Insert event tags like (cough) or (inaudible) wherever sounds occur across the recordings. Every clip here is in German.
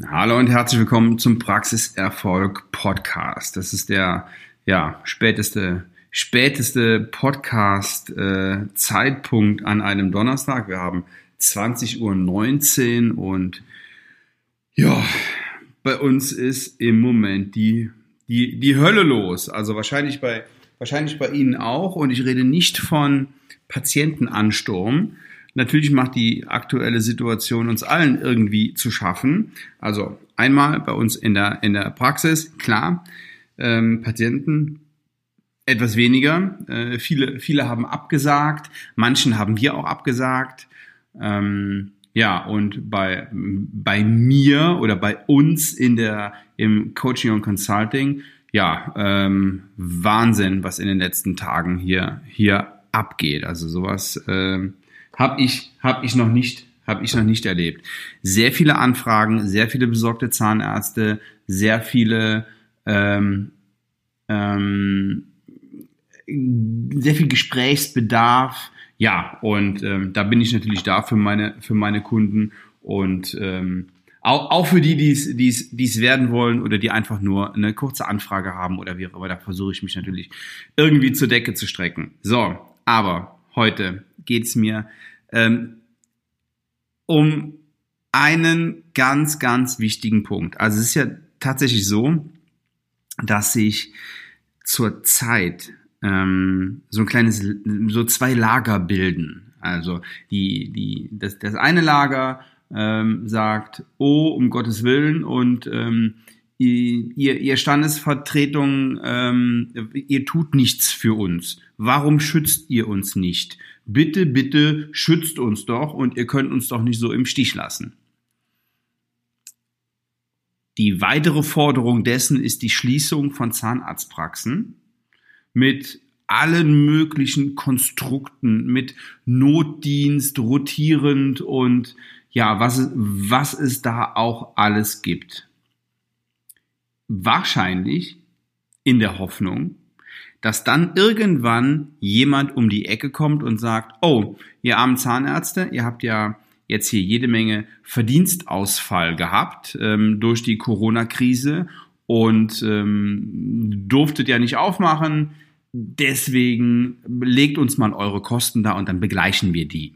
Hallo und herzlich willkommen zum Praxiserfolg Podcast. Das ist der ja späteste späteste Podcast äh, Zeitpunkt an einem Donnerstag. Wir haben 20:19 Uhr und ja, bei uns ist im Moment die die die Hölle los. Also wahrscheinlich bei wahrscheinlich bei Ihnen auch und ich rede nicht von Patientenansturm, Natürlich macht die aktuelle Situation uns allen irgendwie zu schaffen. Also einmal bei uns in der, in der Praxis, klar, ähm, Patienten etwas weniger. Äh, viele, viele haben abgesagt, manchen haben wir auch abgesagt. Ähm, ja, und bei, bei mir oder bei uns in der, im Coaching und Consulting, ja, ähm, Wahnsinn, was in den letzten Tagen hier, hier abgeht. Also sowas, ähm, habe ich, hab ich noch nicht habe ich noch nicht erlebt. Sehr viele Anfragen, sehr viele besorgte Zahnärzte, sehr viele ähm, ähm, sehr viel Gesprächsbedarf. Ja, und ähm, da bin ich natürlich da für meine für meine Kunden und ähm, auch, auch für die, die es, die es, die es werden wollen oder die einfach nur eine kurze Anfrage haben oder wie auch immer. Da versuche ich mich natürlich irgendwie zur Decke zu strecken. So, aber heute geht's mir ähm, um einen ganz, ganz wichtigen Punkt. Also es ist ja tatsächlich so, dass sich zur Zeit ähm, so ein kleines, so zwei Lager bilden. Also die, die, das, das eine Lager ähm, sagt, oh, um Gottes Willen, und ähm, ihr, ihr Standesvertretung, ähm, ihr tut nichts für uns. Warum schützt ihr uns nicht? Bitte, bitte schützt uns doch und ihr könnt uns doch nicht so im Stich lassen. Die weitere Forderung dessen ist die Schließung von Zahnarztpraxen mit allen möglichen Konstrukten, mit Notdienst, rotierend und ja, was, was es da auch alles gibt. Wahrscheinlich in der Hoffnung, dass dann irgendwann jemand um die Ecke kommt und sagt, oh, ihr armen Zahnärzte, ihr habt ja jetzt hier jede Menge Verdienstausfall gehabt ähm, durch die Corona-Krise und ähm, durftet ja nicht aufmachen. Deswegen legt uns mal eure Kosten da und dann begleichen wir die.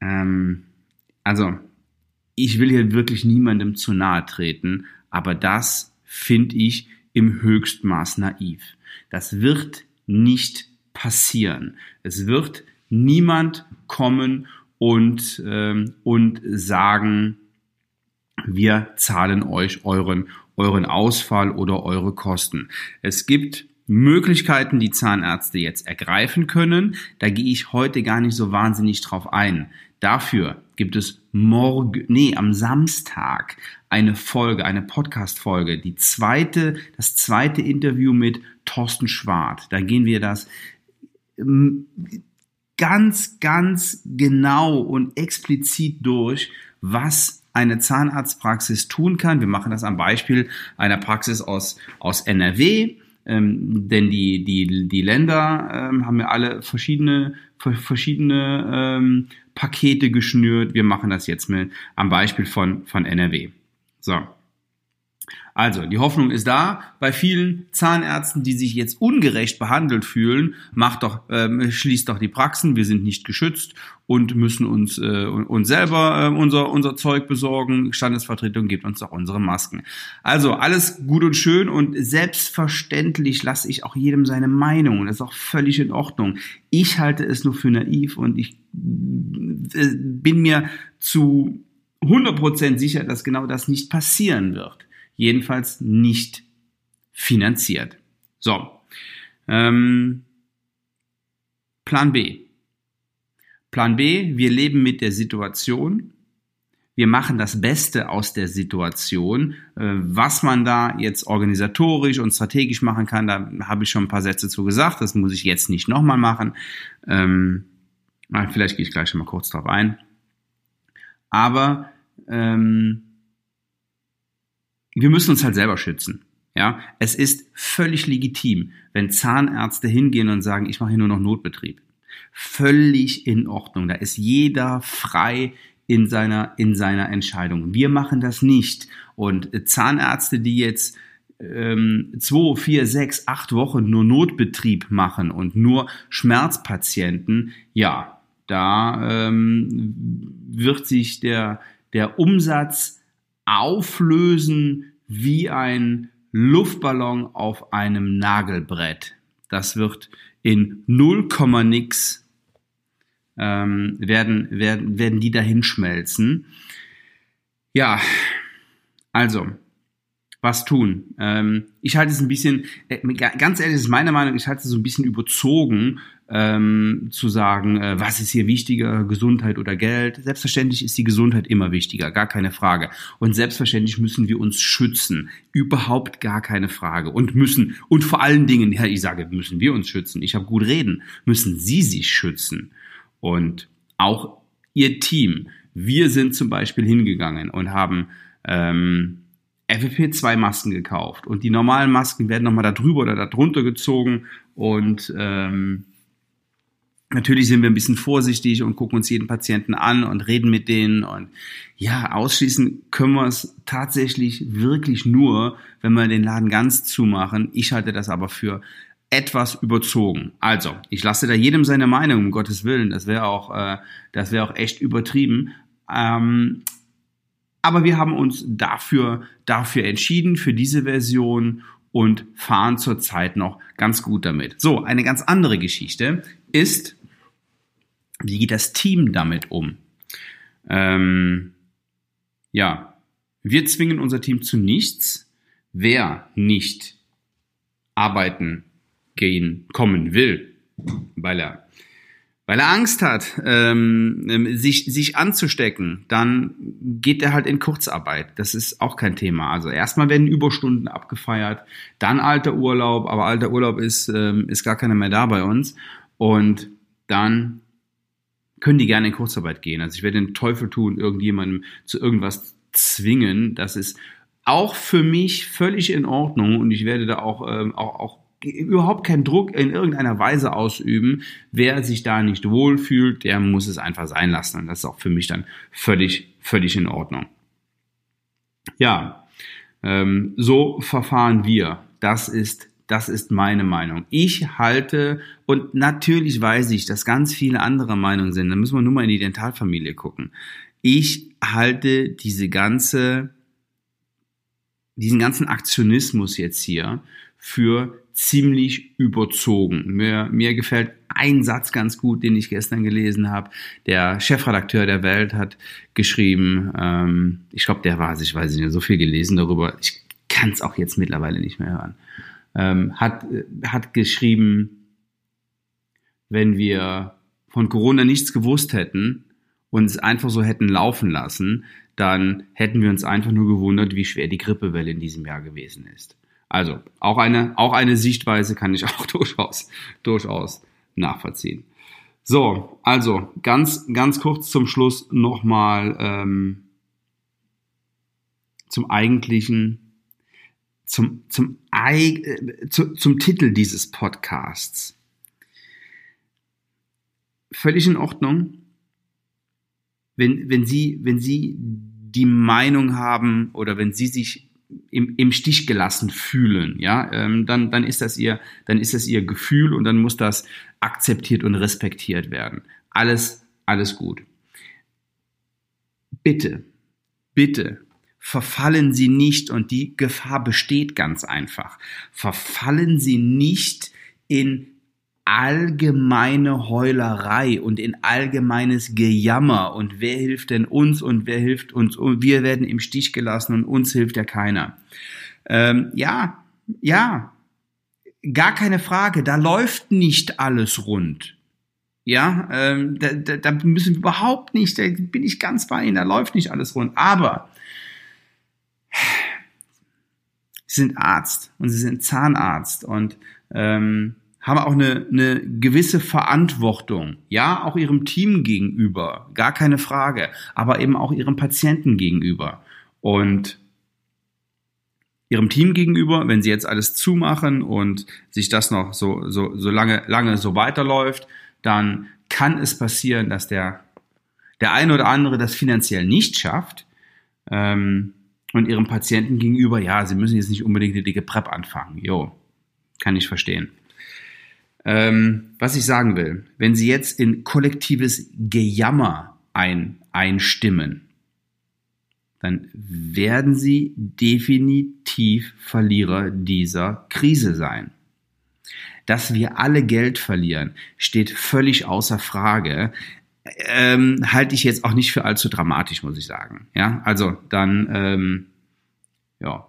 Ähm, also, ich will hier wirklich niemandem zu nahe treten, aber das finde ich im Höchstmaß naiv. Das wird nicht passieren. Es wird niemand kommen und, ähm, und sagen, wir zahlen euch euren, euren Ausfall oder eure Kosten. Es gibt Möglichkeiten, die Zahnärzte jetzt ergreifen können. Da gehe ich heute gar nicht so wahnsinnig drauf ein. Dafür gibt es morgen, nee, am Samstag eine Folge, eine Podcast-Folge, die zweite, das zweite Interview mit Thorsten Schwart. Da gehen wir das ähm, ganz, ganz genau und explizit durch, was eine Zahnarztpraxis tun kann. Wir machen das am Beispiel einer Praxis aus, aus NRW. Ähm, denn die, die, die Länder ähm, haben ja alle verschiedene, verschiedene ähm, Pakete geschnürt. Wir machen das jetzt mit am Beispiel von, von NRW. So. Also, die Hoffnung ist da bei vielen Zahnärzten, die sich jetzt ungerecht behandelt fühlen, macht doch, ähm, schließt doch die Praxen, wir sind nicht geschützt und müssen uns, äh, uns selber äh, unser, unser Zeug besorgen. Standesvertretung gibt uns auch unsere Masken. Also, alles gut und schön und selbstverständlich lasse ich auch jedem seine Meinung. Das ist auch völlig in Ordnung. Ich halte es nur für naiv und ich äh, bin mir zu 100% sicher, dass genau das nicht passieren wird jedenfalls nicht finanziert. So, ähm, Plan B. Plan B, wir leben mit der Situation. Wir machen das Beste aus der Situation. Äh, was man da jetzt organisatorisch und strategisch machen kann, da habe ich schon ein paar Sätze zu gesagt. Das muss ich jetzt nicht nochmal machen. Ähm, vielleicht gehe ich gleich schon mal kurz drauf ein. Aber ähm, wir müssen uns halt selber schützen. Ja, es ist völlig legitim, wenn Zahnärzte hingehen und sagen, ich mache hier nur noch Notbetrieb. Völlig in Ordnung. Da ist jeder frei, in seiner, in seiner Entscheidung. Wir machen das nicht. Und Zahnärzte, die jetzt ähm, zwei, vier, sechs, acht Wochen nur Notbetrieb machen und nur Schmerzpatienten, ja, da ähm, wird sich der, der Umsatz auflösen wie ein Luftballon auf einem Nagelbrett. Das wird in 0, nix ähm, werden, werden, werden die dahin schmelzen. Ja, also, was tun? Ähm, ich halte es ein bisschen, äh, ganz ehrlich, das ist meine Meinung, ich halte es so ein bisschen überzogen, ähm, zu sagen, äh, was ist hier wichtiger, Gesundheit oder Geld. Selbstverständlich ist die Gesundheit immer wichtiger, gar keine Frage. Und selbstverständlich müssen wir uns schützen, überhaupt gar keine Frage. Und müssen, und vor allen Dingen, ja, ich sage, müssen wir uns schützen, ich habe gut reden, müssen Sie sich schützen. Und auch Ihr Team. Wir sind zum Beispiel hingegangen und haben ähm, FFP2-Masken gekauft und die normalen Masken werden nochmal da drüber oder da drunter gezogen und ähm, natürlich sind wir ein bisschen vorsichtig und gucken uns jeden Patienten an und reden mit denen und ja, ausschließen können wir es tatsächlich wirklich nur, wenn wir den Laden ganz zumachen. Ich halte das aber für etwas überzogen. Also, ich lasse da jedem seine Meinung, um Gottes Willen. Das wäre auch, äh, das wäre auch echt übertrieben. Ähm, aber wir haben uns dafür, dafür entschieden, für diese Version und fahren zurzeit noch ganz gut damit. So, eine ganz andere Geschichte ist, wie geht das Team damit um? Ähm, ja, wir zwingen unser Team zu nichts. Wer nicht arbeiten gehen, kommen will, weil er weil er Angst hat, ähm, ähm, sich, sich anzustecken, dann geht er halt in Kurzarbeit. Das ist auch kein Thema. Also erstmal werden Überstunden abgefeiert, dann alter Urlaub, aber alter Urlaub ist, ähm, ist gar keiner mehr da bei uns. Und dann können die gerne in Kurzarbeit gehen. Also ich werde den Teufel tun, irgendjemandem zu irgendwas zwingen. Das ist auch für mich völlig in Ordnung und ich werde da auch, ähm, auch, auch überhaupt keinen Druck in irgendeiner Weise ausüben. Wer sich da nicht wohlfühlt, der muss es einfach sein lassen. Und das ist auch für mich dann völlig, völlig in Ordnung. Ja, ähm, so verfahren wir. Das ist, das ist meine Meinung. Ich halte, und natürlich weiß ich, dass ganz viele andere Meinungen sind. Da müssen wir nur mal in die Dentalfamilie gucken. Ich halte diese ganze, diesen ganzen Aktionismus jetzt hier für ziemlich überzogen. Mir, mir gefällt ein Satz ganz gut, den ich gestern gelesen habe. Der Chefredakteur der Welt hat geschrieben, ähm, ich glaube, der war, ich weiß nicht, so viel gelesen darüber, ich kann es auch jetzt mittlerweile nicht mehr hören, ähm, hat, hat geschrieben, wenn wir von Corona nichts gewusst hätten und es einfach so hätten laufen lassen, dann hätten wir uns einfach nur gewundert, wie schwer die Grippewelle in diesem Jahr gewesen ist. Also auch eine, auch eine Sichtweise kann ich (laughs) auch durchaus, durchaus nachvollziehen. So, also ganz, ganz kurz zum Schluss nochmal ähm, zum eigentlichen, zum, zum, äh, zu, zum Titel dieses Podcasts. Völlig in Ordnung, wenn, wenn Sie, wenn Sie die Meinung haben oder wenn Sie sich im, im Stich gelassen fühlen, ja, ähm, dann, dann ist das ihr, dann ist das ihr Gefühl und dann muss das akzeptiert und respektiert werden. Alles, alles gut. Bitte, bitte, verfallen Sie nicht, und die Gefahr besteht ganz einfach, verfallen Sie nicht in allgemeine Heulerei und in allgemeines Gejammer und wer hilft denn uns und wer hilft uns und wir werden im Stich gelassen und uns hilft ja keiner. Ähm, ja, ja, gar keine Frage, da läuft nicht alles rund. Ja, ähm, da, da, da müssen wir überhaupt nicht, da bin ich ganz bei Ihnen, da läuft nicht alles rund. Aber Sie sind Arzt und Sie sind Zahnarzt und ähm, haben auch eine, eine gewisse Verantwortung, ja, auch ihrem Team gegenüber, gar keine Frage, aber eben auch ihrem Patienten gegenüber. Und ihrem Team gegenüber, wenn sie jetzt alles zumachen und sich das noch so, so, so lange, lange so weiterläuft, dann kann es passieren, dass der, der eine oder andere das finanziell nicht schafft ähm, und ihrem Patienten gegenüber, ja, sie müssen jetzt nicht unbedingt die dicke Prep anfangen. Jo, kann ich verstehen. Ähm, was ich sagen will, wenn Sie jetzt in kollektives Gejammer ein, einstimmen, dann werden Sie definitiv Verlierer dieser Krise sein. Dass wir alle Geld verlieren, steht völlig außer Frage. Ähm, halte ich jetzt auch nicht für allzu dramatisch, muss ich sagen. Ja, also dann, ähm, ja,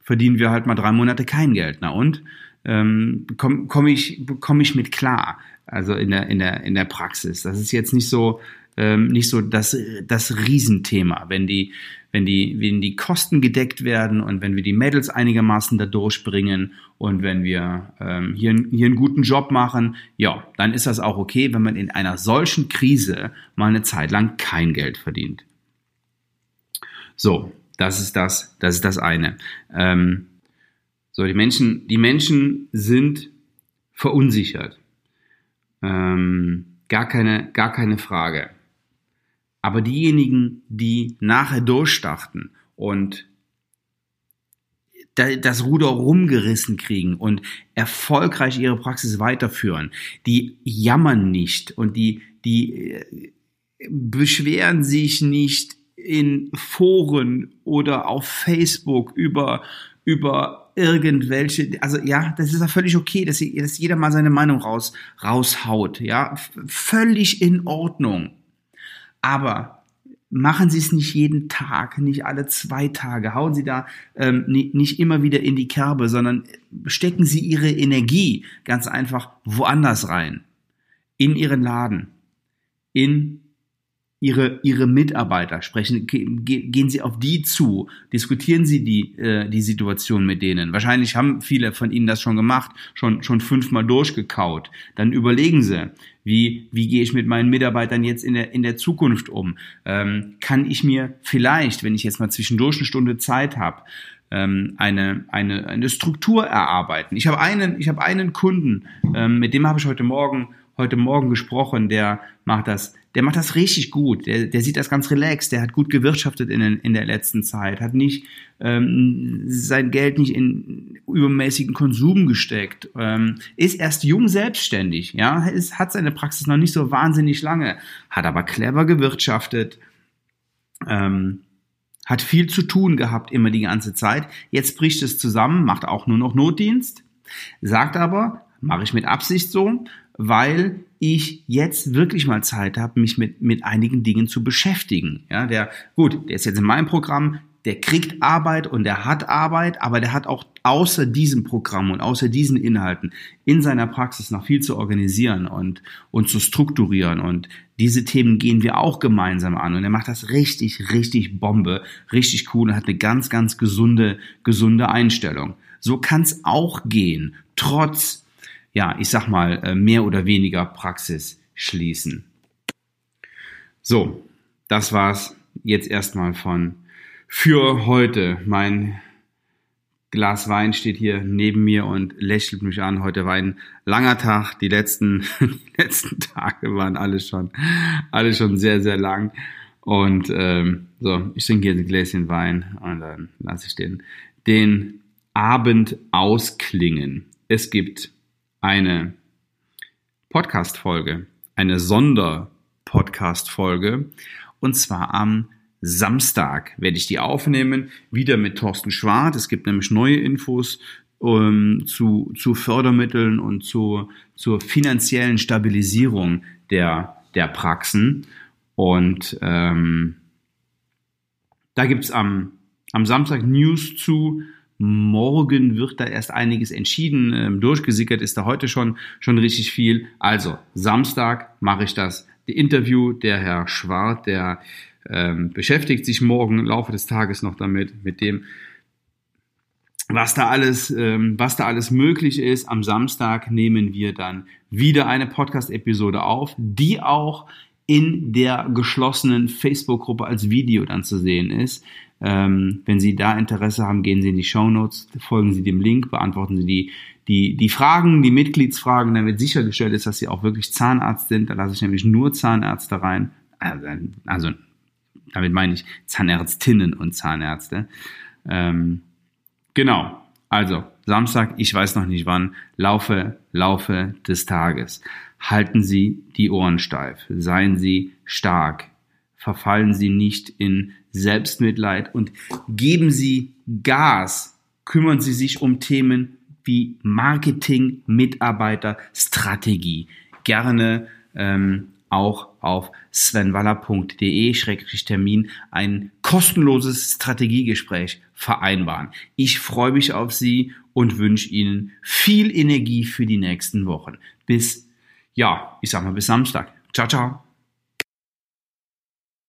verdienen wir halt mal drei Monate kein Geld. Na und? ähm, komme komm ich, komm ich mit klar. Also in der, in der, in der Praxis. Das ist jetzt nicht so, ähm, nicht so das, das Riesenthema. Wenn die, wenn die, wenn die Kosten gedeckt werden und wenn wir die Mädels einigermaßen da durchbringen und wenn wir ähm, hier, hier einen guten Job machen, ja, dann ist das auch okay, wenn man in einer solchen Krise mal eine Zeit lang kein Geld verdient. So, das ist das, das ist das eine. Ähm, so, die Menschen, die Menschen sind verunsichert. Ähm, gar keine, gar keine Frage. Aber diejenigen, die nachher durchstarten und das Ruder rumgerissen kriegen und erfolgreich ihre Praxis weiterführen, die jammern nicht und die, die äh, beschweren sich nicht in Foren oder auf Facebook über, über irgendwelche, also ja, das ist ja völlig okay, dass, dass jeder mal seine Meinung raus, raushaut, ja, völlig in Ordnung. Aber machen Sie es nicht jeden Tag, nicht alle zwei Tage, hauen Sie da ähm, nicht, immer wieder in die Kerbe, sondern stecken Sie Ihre Energie ganz einfach woanders rein. In Ihren Laden, in ihre, ihre Mitarbeiter, sprechen, gehen Sie auf die zu, diskutieren Sie die, äh, die Situation mit denen. Wahrscheinlich haben viele von Ihnen das schon gemacht, schon, schon fünfmal durchgekaut. Dann überlegen Sie, wie, wie gehe ich mit meinen Mitarbeitern jetzt in der, in der Zukunft um? Ähm, kann ich mir vielleicht, wenn ich jetzt mal zwischendurch eine Stunde Zeit habe, ähm, eine, eine, eine Struktur erarbeiten. Ich habe einen, ich habe einen Kunden, ähm, mit dem habe ich heute Morgen heute Morgen gesprochen, der macht das, der macht das richtig gut. Der, der sieht das ganz relaxed, der hat gut gewirtschaftet in, in der letzten Zeit, hat nicht ähm, sein Geld nicht in übermäßigen Konsum gesteckt, ähm, ist erst jung selbstständig, ja, ist, hat seine Praxis noch nicht so wahnsinnig lange, hat aber clever gewirtschaftet, ähm, hat viel zu tun gehabt immer die ganze Zeit. Jetzt bricht es zusammen, macht auch nur noch Notdienst, sagt aber, mache ich mit Absicht so, weil ich jetzt wirklich mal Zeit habe, mich mit, mit einigen Dingen zu beschäftigen. Ja, der, gut, der ist jetzt in meinem Programm, der kriegt Arbeit und der hat Arbeit, aber der hat auch außer diesem Programm und außer diesen Inhalten in seiner Praxis noch viel zu organisieren und, und zu strukturieren. Und diese Themen gehen wir auch gemeinsam an. Und er macht das richtig, richtig Bombe, richtig cool und hat eine ganz, ganz gesunde, gesunde Einstellung. So kann es auch gehen, trotz ja, ich sag mal, äh, mehr oder weniger Praxis schließen. So, das war's jetzt erstmal von für heute. Mein Glas Wein steht hier neben mir und lächelt mich an. Heute war ein langer Tag. Die letzten, (laughs) die letzten Tage waren alle schon, alle schon sehr, sehr lang. Und ähm, so, ich trinke jetzt ein Gläschen Wein und dann lasse ich den, den Abend ausklingen. Es gibt eine Podcast-Folge, eine Sonder-Podcast-Folge. Und zwar am Samstag werde ich die aufnehmen, wieder mit Thorsten Schwarz. Es gibt nämlich neue Infos ähm, zu, zu Fördermitteln und zu, zur finanziellen Stabilisierung der, der Praxen. Und ähm, da gibt's am, am Samstag News zu. Morgen wird da erst einiges entschieden. Ähm, durchgesickert ist da heute schon, schon richtig viel. Also, Samstag mache ich das die Interview. Der Herr Schwart, der ähm, beschäftigt sich morgen im Laufe des Tages noch damit, mit dem, was da alles, ähm, was da alles möglich ist. Am Samstag nehmen wir dann wieder eine Podcast-Episode auf, die auch in der geschlossenen Facebook-Gruppe als Video dann zu sehen ist. Ähm, wenn Sie da Interesse haben, gehen Sie in die Show Notes, folgen Sie dem Link, beantworten Sie die, die, die Fragen, die Mitgliedsfragen, damit sichergestellt ist, dass Sie auch wirklich Zahnarzt sind. Da lasse ich nämlich nur Zahnärzte rein. also damit meine ich Zahnärztinnen und Zahnärzte. Ähm, genau, also Samstag, ich weiß noch nicht wann, Laufe, Laufe des Tages. Halten Sie die Ohren steif, seien Sie stark, verfallen Sie nicht in Selbstmitleid und geben Sie Gas, kümmern Sie sich um Themen wie Marketing, Mitarbeiter, Strategie. Gerne ähm, auch auf svenwaller.de-termin ein kostenloses Strategiegespräch vereinbaren. Ich freue mich auf Sie und wünsche Ihnen viel Energie für die nächsten Wochen. Bis, ja, ich sag mal bis Samstag. Ciao, ciao.